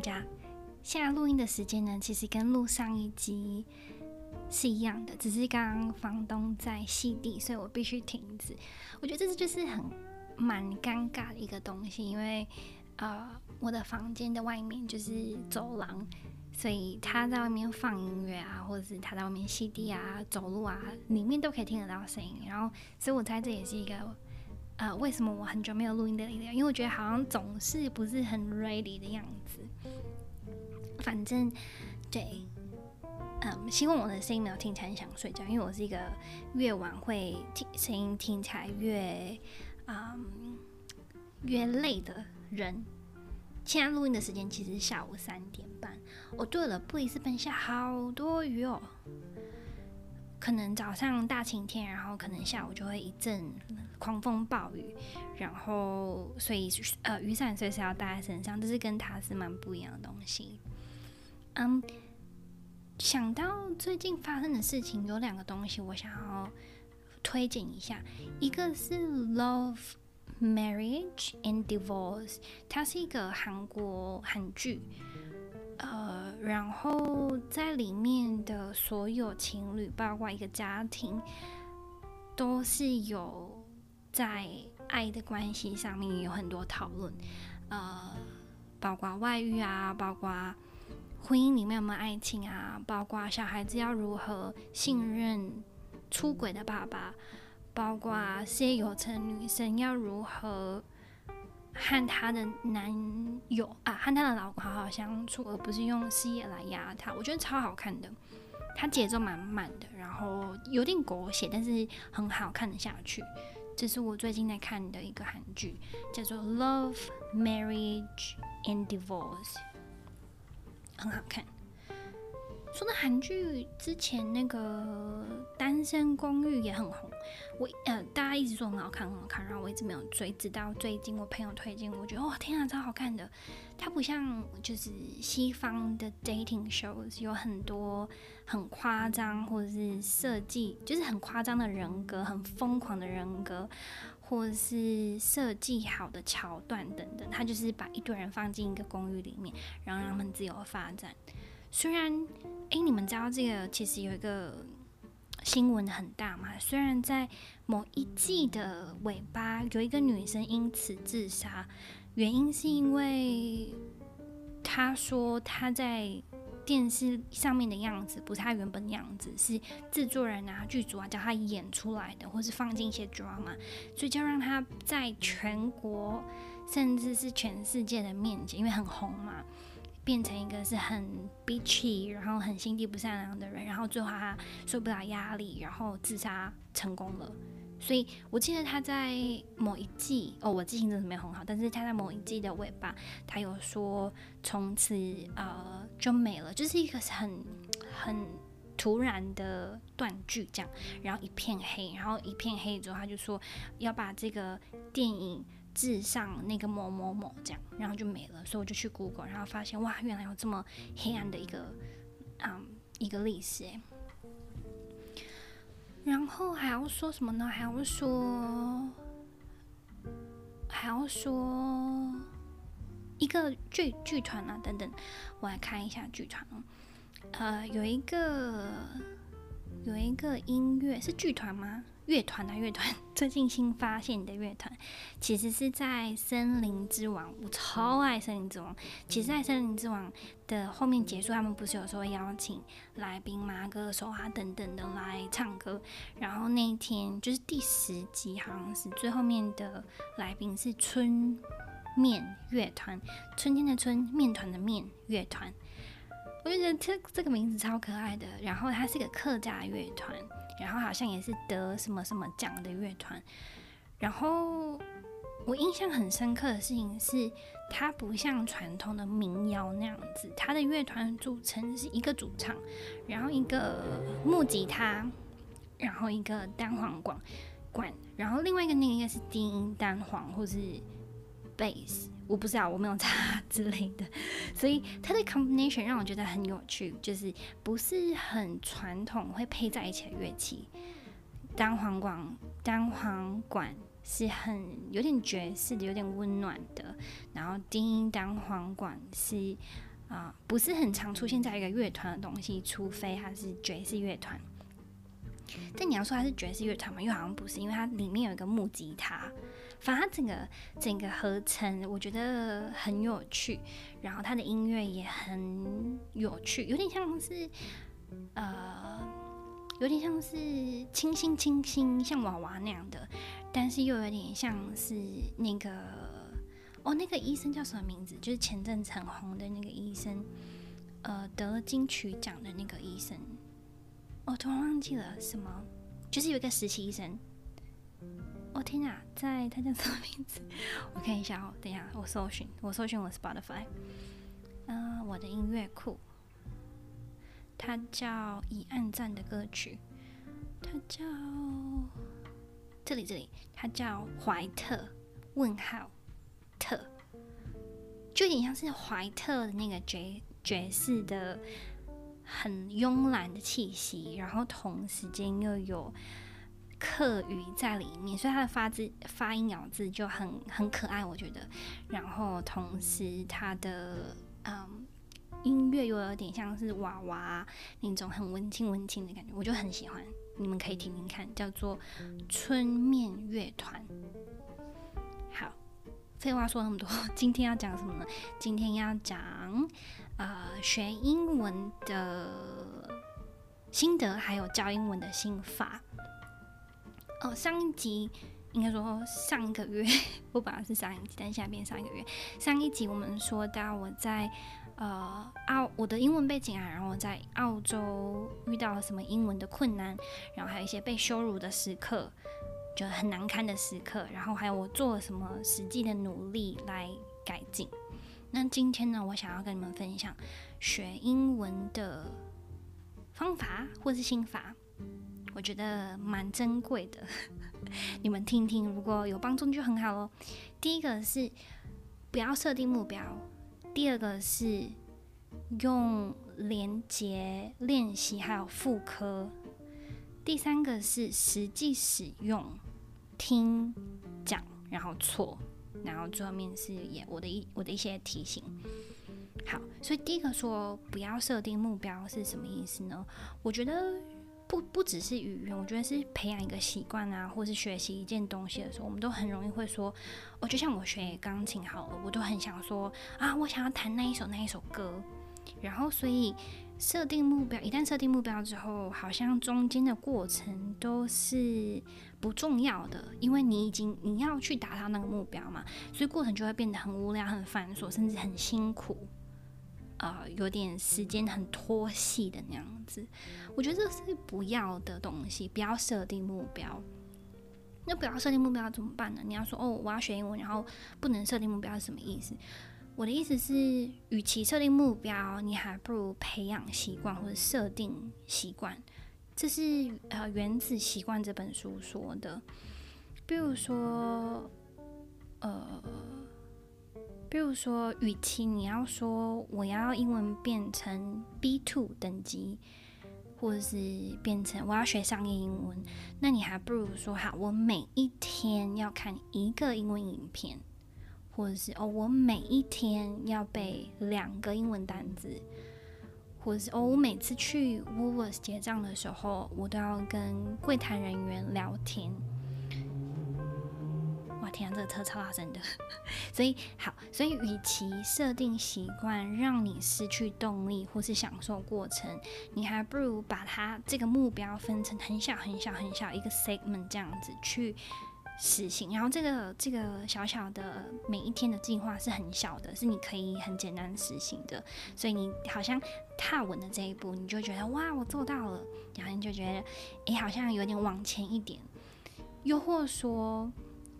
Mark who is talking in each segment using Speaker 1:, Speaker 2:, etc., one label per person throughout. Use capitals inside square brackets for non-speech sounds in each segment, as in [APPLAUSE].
Speaker 1: 家。现在录音的时间呢，其实跟录上一集是一样的，只是刚刚房东在吸地，所以我必须停止。我觉得这是就是很蛮尴尬的一个东西，因为呃，我的房间的外面就是走廊，所以他在外面放音乐啊，或者是他在外面吸地啊、走路啊，里面都可以听得到声音。然后，所以我猜这也是一个呃，为什么我很久没有录音的理由，因为我觉得好像总是不是很 ready 的样子。反正，对，嗯，希望我的声音没有听起来很想睡觉，因为我是一个越晚会听声音听起来越，嗯，越累的人。现在录音的时间其实是下午三点半。哦，对了，布里斯本下好多雨哦，可能早上大晴天，然后可能下午就会一阵狂风暴雨，然后所以呃雨伞随时要带在身上，这是跟塔斯曼不一样的东西。嗯想到最近发生的事情，有两个东西我想要推荐一下。一个是《Love, Marriage and Divorce》，它是一个韩国韩剧。呃，然后在里面的所有情侣，包括一个家庭，都是有在爱的关系上面有很多讨论。呃，包括外遇啊，包括。婚姻里面有没有爱情啊？包括小孩子要如何信任出轨的爸爸，包括事业有成女生要如何和她的男友啊，和她的老公好好相处，而不是用事业来压她。我觉得超好看的，它节奏蛮慢的，然后有点狗血，但是很好看得下去。这是我最近在看的一个韩剧，叫做《Love, Marriage and Divorce》。很好看。说到韩剧，之前那个《单身公寓》也很红。我呃，大家一直说很好看，很好看，然后我一直没有追。直到最近我朋友推荐，我觉得哇，天啊，超好看的！它不像就是西方的 dating shows，有很多很夸张或者是设计，就是很夸张的人格，很疯狂的人格。或者是设计好的桥段等等，他就是把一堆人放进一个公寓里面，然后让他们自由发展。虽然，哎，你们知道这个其实有一个新闻很大嘛？虽然在某一季的尾巴有一个女生因此自杀，原因是因为她说她在。电视上面的样子不是她原本的样子，是制作人啊、剧组啊叫她演出来的，或是放进一些 drama，所以就让她在全国甚至是全世界的面前，因为很红嘛，变成一个是很 bitchy，然后很心地不善良的人，然后最后他受不了压力，然后自杀成功了。所以我记得他在某一季哦，我记性真的没有很好，但是他在某一季的尾巴，他有说从此呃就没了，就是一个很很突然的断句这样，然后一片黑，然后一片黑之后他就说要把这个电影致上那个某某某这样，然后就没了，所以我就去 Google，然后发现哇，原来有这么黑暗的一个嗯一个历史诶。然后还要说什么呢？还要说，还要说一个剧剧团啊，等等，我来看一下剧团哦。呃，有一个有一个音乐是剧团吗？乐团啊，乐团 [LAUGHS] 最近新发现的乐团，其实是在《森林之王》，我超爱《森林之王》。其实，在《森林之王》的后面结束，他们不是有时候会邀请来宾嘛、歌手啊等等的来唱歌。然后那一天就是第十集，好像是最后面的来宾是春面乐团，春天的春，面团的面乐团。我就觉得这这个名字超可爱的。然后它是一个客家乐团。然后好像也是得什么什么奖的乐团，然后我印象很深刻的事情是，它不像传统的民谣那样子，它的乐团组成是一个主唱，然后一个木吉他，然后一个单簧管管，然后另外一个那个应该是低音单簧或是贝斯。我不知道，我没有查 [LAUGHS] 之类的，所以它的 combination 让我觉得很有趣，就是不是很传统会配在一起的乐器。单簧管，单簧管是很有点爵士的，有点温暖的，然后低音单簧管是啊、不是很常出现在一个乐团的东西，除非它是爵士乐团。但你要说它是爵士乐团嘛，又好像不是，因为它里面有一个木吉他。反正它整个整个合成，我觉得很有趣，然后它的音乐也很有趣，有点像是呃，有点像是清新清新，像娃娃那样的，但是又有点像是那个哦，那个医生叫什么名字？就是前阵子很红的那个医生，呃，得了金曲奖的那个医生，我、突然忘记了什么，就是有一个实习医生。我、天哪，在他叫什么名字？我看一下哦。等一下，我搜寻，我搜寻我 Spotify，嗯、我的音乐库。他叫《已按赞的歌曲》，他叫这里这里，他叫怀特问号特，就有点像是怀特的那个爵爵士的很慵懒的气息，然后同时间又有。客语在里面，所以它的发字、发音、咬字就很很可爱，我觉得。然后同时，它的嗯音乐又有点像是娃娃那种很文青文青的感觉，我就很喜欢。你们可以听听看，叫做春面乐团。废话说那么多，[LAUGHS] 今天要讲什么呢？今天要讲呃学英文的心得，还有教英文的心法。哦，上一集应该说上个月，[LAUGHS] 我本来是上一集，但现在变上一个月。上一集我们说到我在呃澳我的英文背景啊，然后我在澳洲遇到了什么英文的困难，然后还有一些被羞辱的时刻，就很难堪的时刻，然后还有我做了什么实际的努力来改进。那今天呢，我想要跟你们分享学英文的方法或是心法。我觉得蛮珍贵的，[LAUGHS] 你们听听，如果有帮助就很好喽。第一个是不要设定目标，第二个是用连结练习还有复刻，第三个是实际使用听讲然后错，然后最后面是也我的一我的一些提醒。好，所以第一个说不要设定目标是什么意思呢？我觉得。不不只是语言，我觉得是培养一个习惯啊，或是学习一件东西的时候，我们都很容易会说，哦，就像我学钢琴好了，我都很想说啊，我想要弹那一首那一首歌，然后所以设定目标，一旦设定目标之后，好像中间的过程都是不重要的，因为你已经你要去达到那个目标嘛，所以过程就会变得很无聊、很繁琐，甚至很辛苦。呃，有点时间很拖戏的那样子，我觉得这是不要的东西，不要设定目标。那不要设定目标怎么办呢？你要说哦，我要学英文，然后不能设定目标是什么意思？我的意思是，与其设定目标，你还不如培养习惯或者设定习惯。这是呃《原子习惯》这本书说的。比如说，呃。比如说，与其你要说我要英文变成 B2 等级，或者是变成我要学商业英文，那你还不如说好，我每一天要看一个英文影片，或者是哦，我每一天要背两个英文单词，或者是哦，我每次去 w o o l w o r t s 结账的时候，我都要跟柜台人员聊天。哇天啊，这个车超大声的，[LAUGHS] 所以好，所以与其设定习惯让你失去动力或是享受过程，你还不如把它这个目标分成很小很小很小一个 segment 这样子去实行。然后这个这个小小的每一天的计划是很小的，是你可以很简单实行的。所以你好像踏稳了这一步，你就觉得哇，我做到了，然后你就觉得诶，好像有点往前一点。又或说。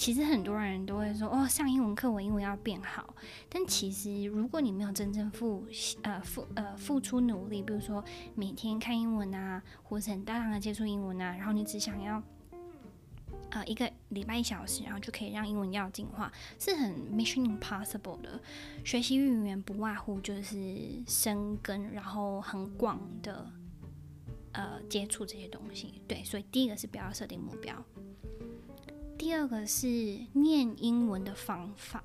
Speaker 1: 其实很多人都会说哦，上英文课我英文要变好。但其实如果你没有真正付呃付呃付出努力，比如说每天看英文啊，或是很大量的接触英文啊，然后你只想要呃一个礼拜一小时，然后就可以让英文要进化，是很 mission impossible 的。学习语言不外乎就是生根，然后很广的呃接触这些东西。对，所以第一个是不要设定目标。第二个是念英文的方法，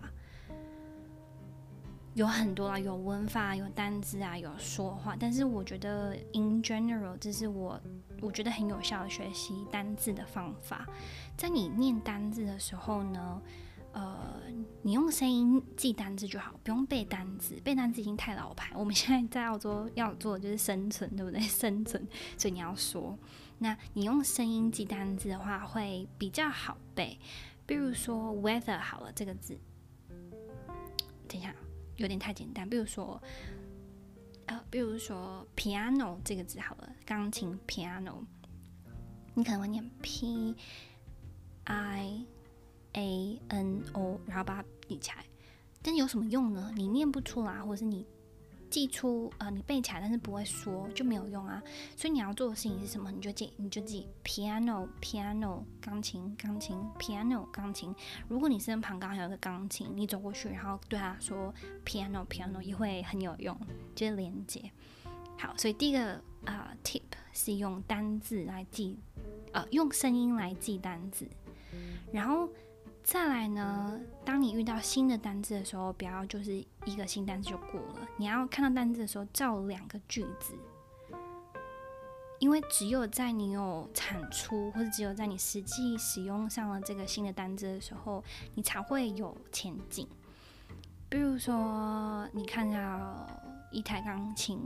Speaker 1: 有很多啊，有文法，有单字啊，有说话。但是我觉得，in general，这是我我觉得很有效的学习单字的方法。在你念单字的时候呢，呃，你用声音记单字就好，不用背单字。背单字已经太老牌。我们现在在澳洲要做的就是生存，对不对？[LAUGHS] 生存，所以你要说。那你用声音记单字的话，会比较好背。比如说 weather 好了，这个字，等一下。有点太简单，比如说，呃，比如说 piano 这个字好了，钢琴 piano，你可能会念 p i a n o，然后把它立起来，但有什么用呢？你念不出来，或者是你。记出呃，你背起来，但是不会说就没有用啊。所以你要做的事情是什么？你就记，你就记 piano piano 钢琴钢琴 piano 钢琴。如果你身旁刚好有个钢琴，你走过去，然后对他说 piano piano 也会很有用，就是连接。好，所以第一个啊、呃、tip 是用单字来记，呃，用声音来记单字，然后。再来呢，当你遇到新的单字的时候，不要就是一个新单字就过了。你要看到单字的时候，造两个句子，因为只有在你有产出，或者只有在你实际使用上了这个新的单字的时候，你才会有前进。比如说，你看到一台钢琴，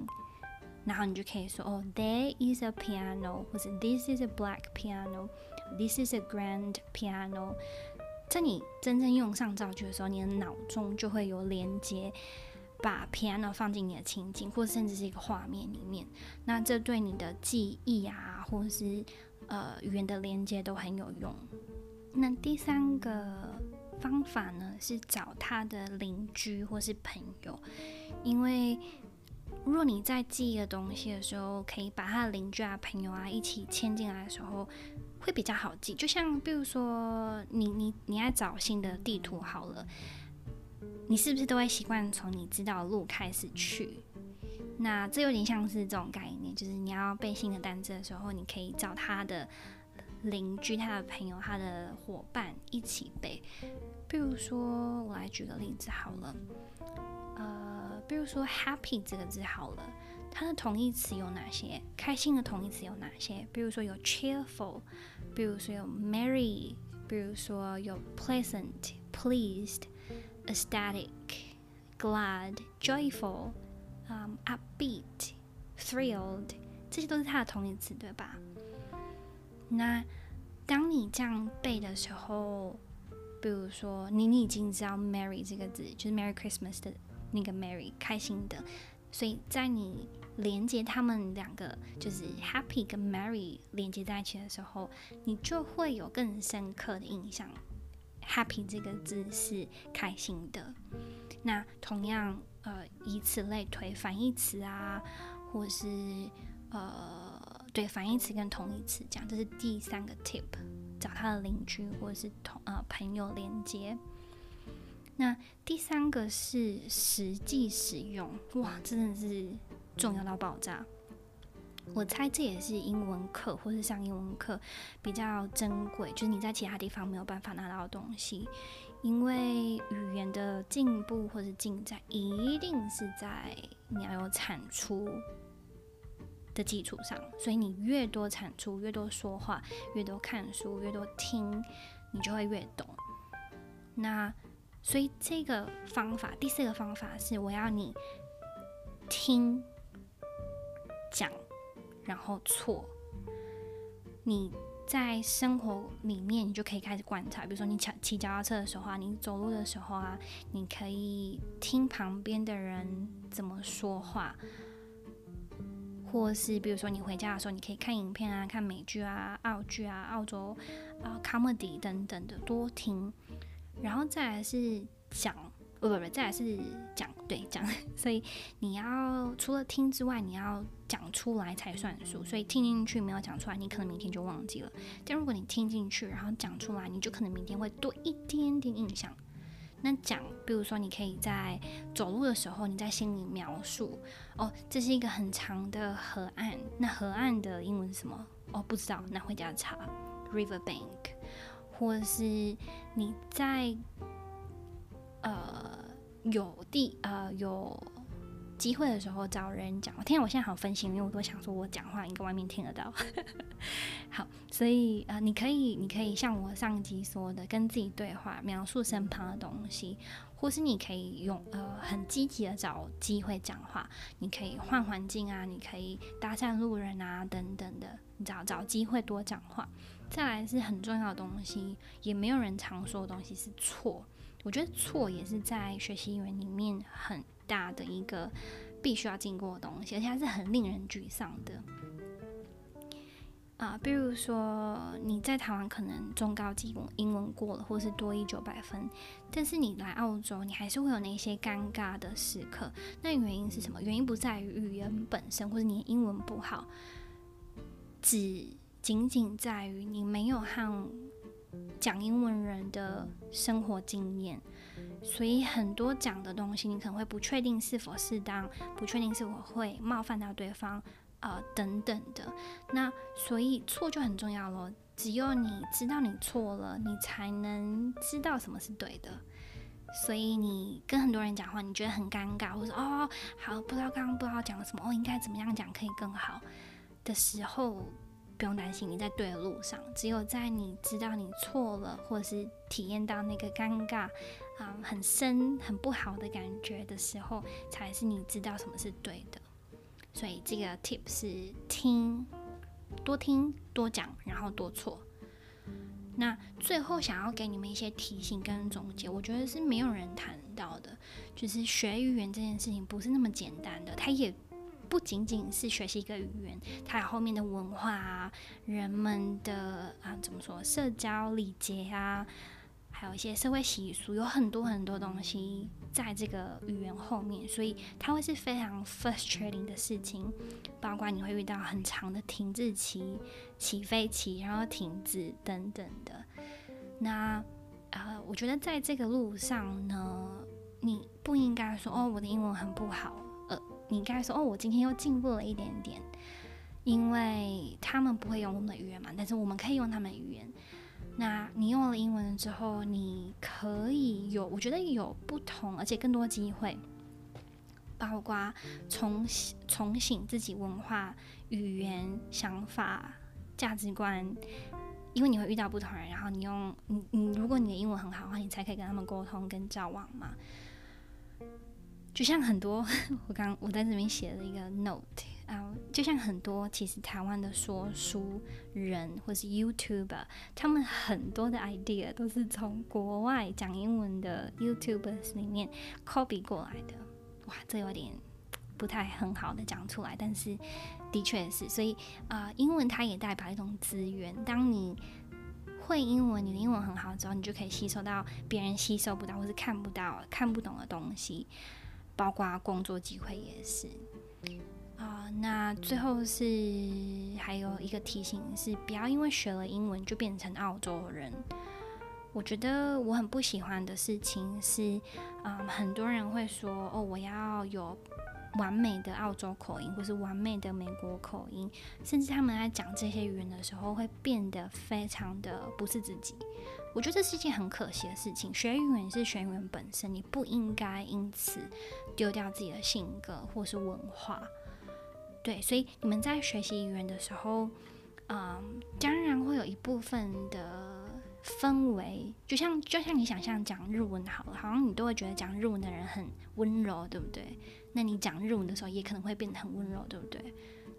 Speaker 1: 然后你就可以说：“哦，there is a piano”，或者 “this is a black piano”，“this is a grand piano”。在你真正用上造句的时候，你的脑中就会有连接，把 piano 放进你的情景，或甚至是一个画面里面。那这对你的记忆啊，或者是呃语言的连接都很有用。那第三个方法呢，是找他的邻居或是朋友，因为如果你在记一个东西的时候，可以把他的邻居啊、朋友啊一起牵进来的时候。会比较好记，就像比如说你你你爱找新的地图好了，你是不是都会习惯从你知道的路开始去？那这有点像是这种概念，就是你要背新的单词的时候，你可以找他的邻居、他的朋友、他的伙伴一起背。比如说，我来举个例子好了，呃，比如说 happy 这个字好了。它的同义词有哪些？开心的同义词有哪些？比如说有 cheerful，比如说有 merry，比如说有 pleasant、pleased、ecstatic、glad、joyful、um, upbeat、thrilled，这些都是它的同义词，对吧？那当你这样背的时候，比如说你你已经知道 merry 这个字，就是 Merry Christmas 的那个 merry，开心的，所以在你连接他们两个就是 happy 跟 merry 连接在一起的时候，你就会有更深刻的印象。happy 这个字是开心的。那同样，呃，以此类推，反义词啊，或是呃，对，反义词跟同义词讲，这是第三个 tip，找他的邻居或者是同呃朋友连接。那第三个是实际使用，哇，真的是。重要到爆炸！我猜这也是英文课或是上英文课比较珍贵，就是你在其他地方没有办法拿到的东西。因为语言的进步或是进展，一定是在你要有产出的基础上。所以你越多产出，越多说话，越多看书，越多听，你就会越懂。那所以这个方法，第四个方法是我要你听。讲，然后错。你在生活里面，你就可以开始观察。比如说，你骑骑脚踏车的时候啊，你走路的时候啊，你可以听旁边的人怎么说话，或是比如说你回家的时候，你可以看影片啊，看美剧啊、澳剧啊、澳洲啊、comedy 等等的，多听。然后再来是讲。不不不，再来是讲，对讲，[LAUGHS] 所以你要除了听之外，你要讲出来才算数。所以听进去没有讲出来，你可能明天就忘记了。但如果你听进去，然后讲出来，你就可能明天会多一点点印象。那讲，比如说你可以在走路的时候，你在心里描述，哦，这是一个很长的河岸。那河岸的英文是什么？哦，不知道，那回家查。River bank，或是你在。呃，有地呃有机会的时候找人讲。我天啊，我现在好分心，因为我都想说我讲话应该外面听得到。[LAUGHS] 好，所以呃，你可以你可以像我上集说的，跟自己对话，描述身旁的东西。或是你可以用呃很积极的找机会讲话，你可以换环境啊，你可以搭讪路人啊等等的，你找找机会多讲话。再来是很重要的东西，也没有人常说的东西是错。我觉得错也是在学习语言里面很大的一个必须要经过的东西，而且它是很令人沮丧的。啊，比如说你在台湾可能中高级英文过了，或是多一九百分，但是你来澳洲，你还是会有那些尴尬的时刻。那原因是什么？原因不在于语言本身，或者你英文不好，只仅仅在于你没有和讲英文人的生活经验，所以很多讲的东西你可能会不确定是否适当，不确定是否会冒犯到对方。呃，等等的，那所以错就很重要咯。只有你知道你错了，你才能知道什么是对的。所以你跟很多人讲话，你觉得很尴尬，或者哦，好，不知道刚刚不知道讲了什么，哦，应该怎么样讲可以更好的时候，不用担心，你在对的路上。只有在你知道你错了，或者是体验到那个尴尬，啊、很深、很不好的感觉的时候，才是你知道什么是对的。所以这个 tip 是听，多听多讲，然后多错。那最后想要给你们一些提醒跟总结，我觉得是没有人谈到的，就是学语言这件事情不是那么简单的，它也不仅仅是学习一个语言，它有后面的文化啊，人们的啊怎么说，社交礼节啊。还有一些社会习俗，有很多很多东西在这个语言后面，所以它会是非常 frustrating 的事情。包括你会遇到很长的停滞期、起飞期，然后停止等等的。那呃，我觉得在这个路上呢，你不应该说哦，我的英文很不好，你该说哦，我今天又进步了一点点，因为他们不会用我们的语言嘛，但是我们可以用他们的语言。那你用了英文之后，你可以有，我觉得有不同，而且更多机会，包括重重醒自己文化、语言、想法、价值观，因为你会遇到不同人，然后你用你你，如果你的英文很好的话，你才可以跟他们沟通跟交往嘛。就像很多，[LAUGHS] 我刚我在这边写了一个 note。啊就像很多其实台湾的说书人或是 YouTuber，他们很多的 idea 都是从国外讲英文的 YouTubers 里面 copy 过来的。哇，这有点不太很好的讲出来，但是的确是。所以啊英文它也代表一种资源。当你会英文，你的英文很好之后，你就可以吸收到别人吸收不到或是看不到、看不懂的东西，包括工作机会也是。啊、那最后是还有一个提醒是，不要因为学了英文就变成澳洲人。我觉得我很不喜欢的事情是，嗯、很多人会说，哦，我要有完美的澳洲口音，或是完美的美国口音，甚至他们在讲这些语言的时候会变得非常的不是自己。我觉得这是一件很可惜的事情。学语言是学语言本身，你不应该因此丢掉自己的性格或是文化。对，所以你们在学习语言的时候，嗯，当然会有一部分的氛围，就像就像你想象讲日文好了，好像你都会觉得讲日文的人很温柔，对不对？那你讲日文的时候，也可能会变得很温柔，对不对？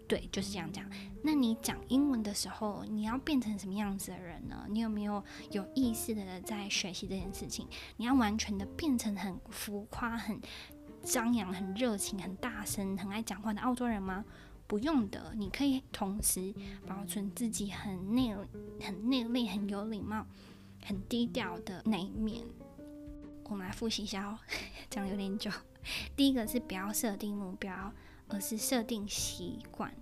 Speaker 1: 对，就是这样讲。那你讲英文的时候，你要变成什么样子的人呢？你有没有有意识的在学习这件事情？你要完全的变成很浮夸、很张扬、很热情、很大声、很爱讲话的澳洲人吗？不用的，你可以同时保存自己很内、很内敛、很有礼貌、很低调的那一面。我们来复习一下哦，[LAUGHS] 讲有点久。[LAUGHS] 第一个是不要设定目标，而是设定习惯。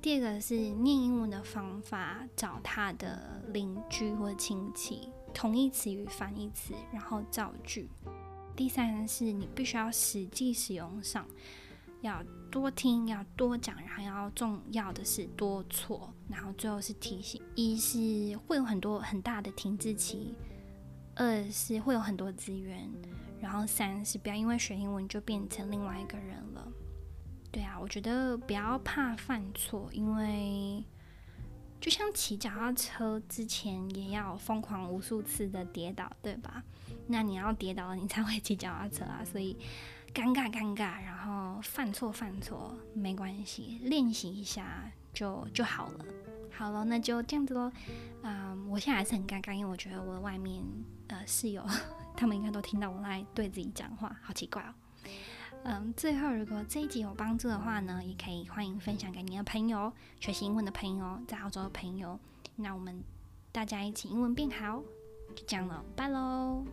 Speaker 1: 第二个是念英文的方法，找他的邻居或亲戚，同义词与反义词，然后造句。第三是你必须要实际使用上，要多听，要多讲，然后要重要的是多错，然后最后是提醒：一是会有很多很大的停滞期，二是会有很多资源，然后三是不要因为学英文就变成另外一个人。对啊，我觉得不要怕犯错，因为就像骑脚踏车之前也要疯狂无数次的跌倒，对吧？那你要跌倒了，你才会骑脚踏车啊。所以尴尬尴尬，然后犯错犯错没关系，练习一下就就好了。好了，那就这样子喽。嗯，我现在还是很尴尬，因为我觉得我的外面呃室友 [LAUGHS] 他们应该都听到我在对自己讲话，好奇怪哦。嗯，最后如果这一集有帮助的话呢，也可以欢迎分享给你的朋友，学习英文的朋友，在澳洲的朋友。那我们大家一起英文变好，就这样了，拜喽。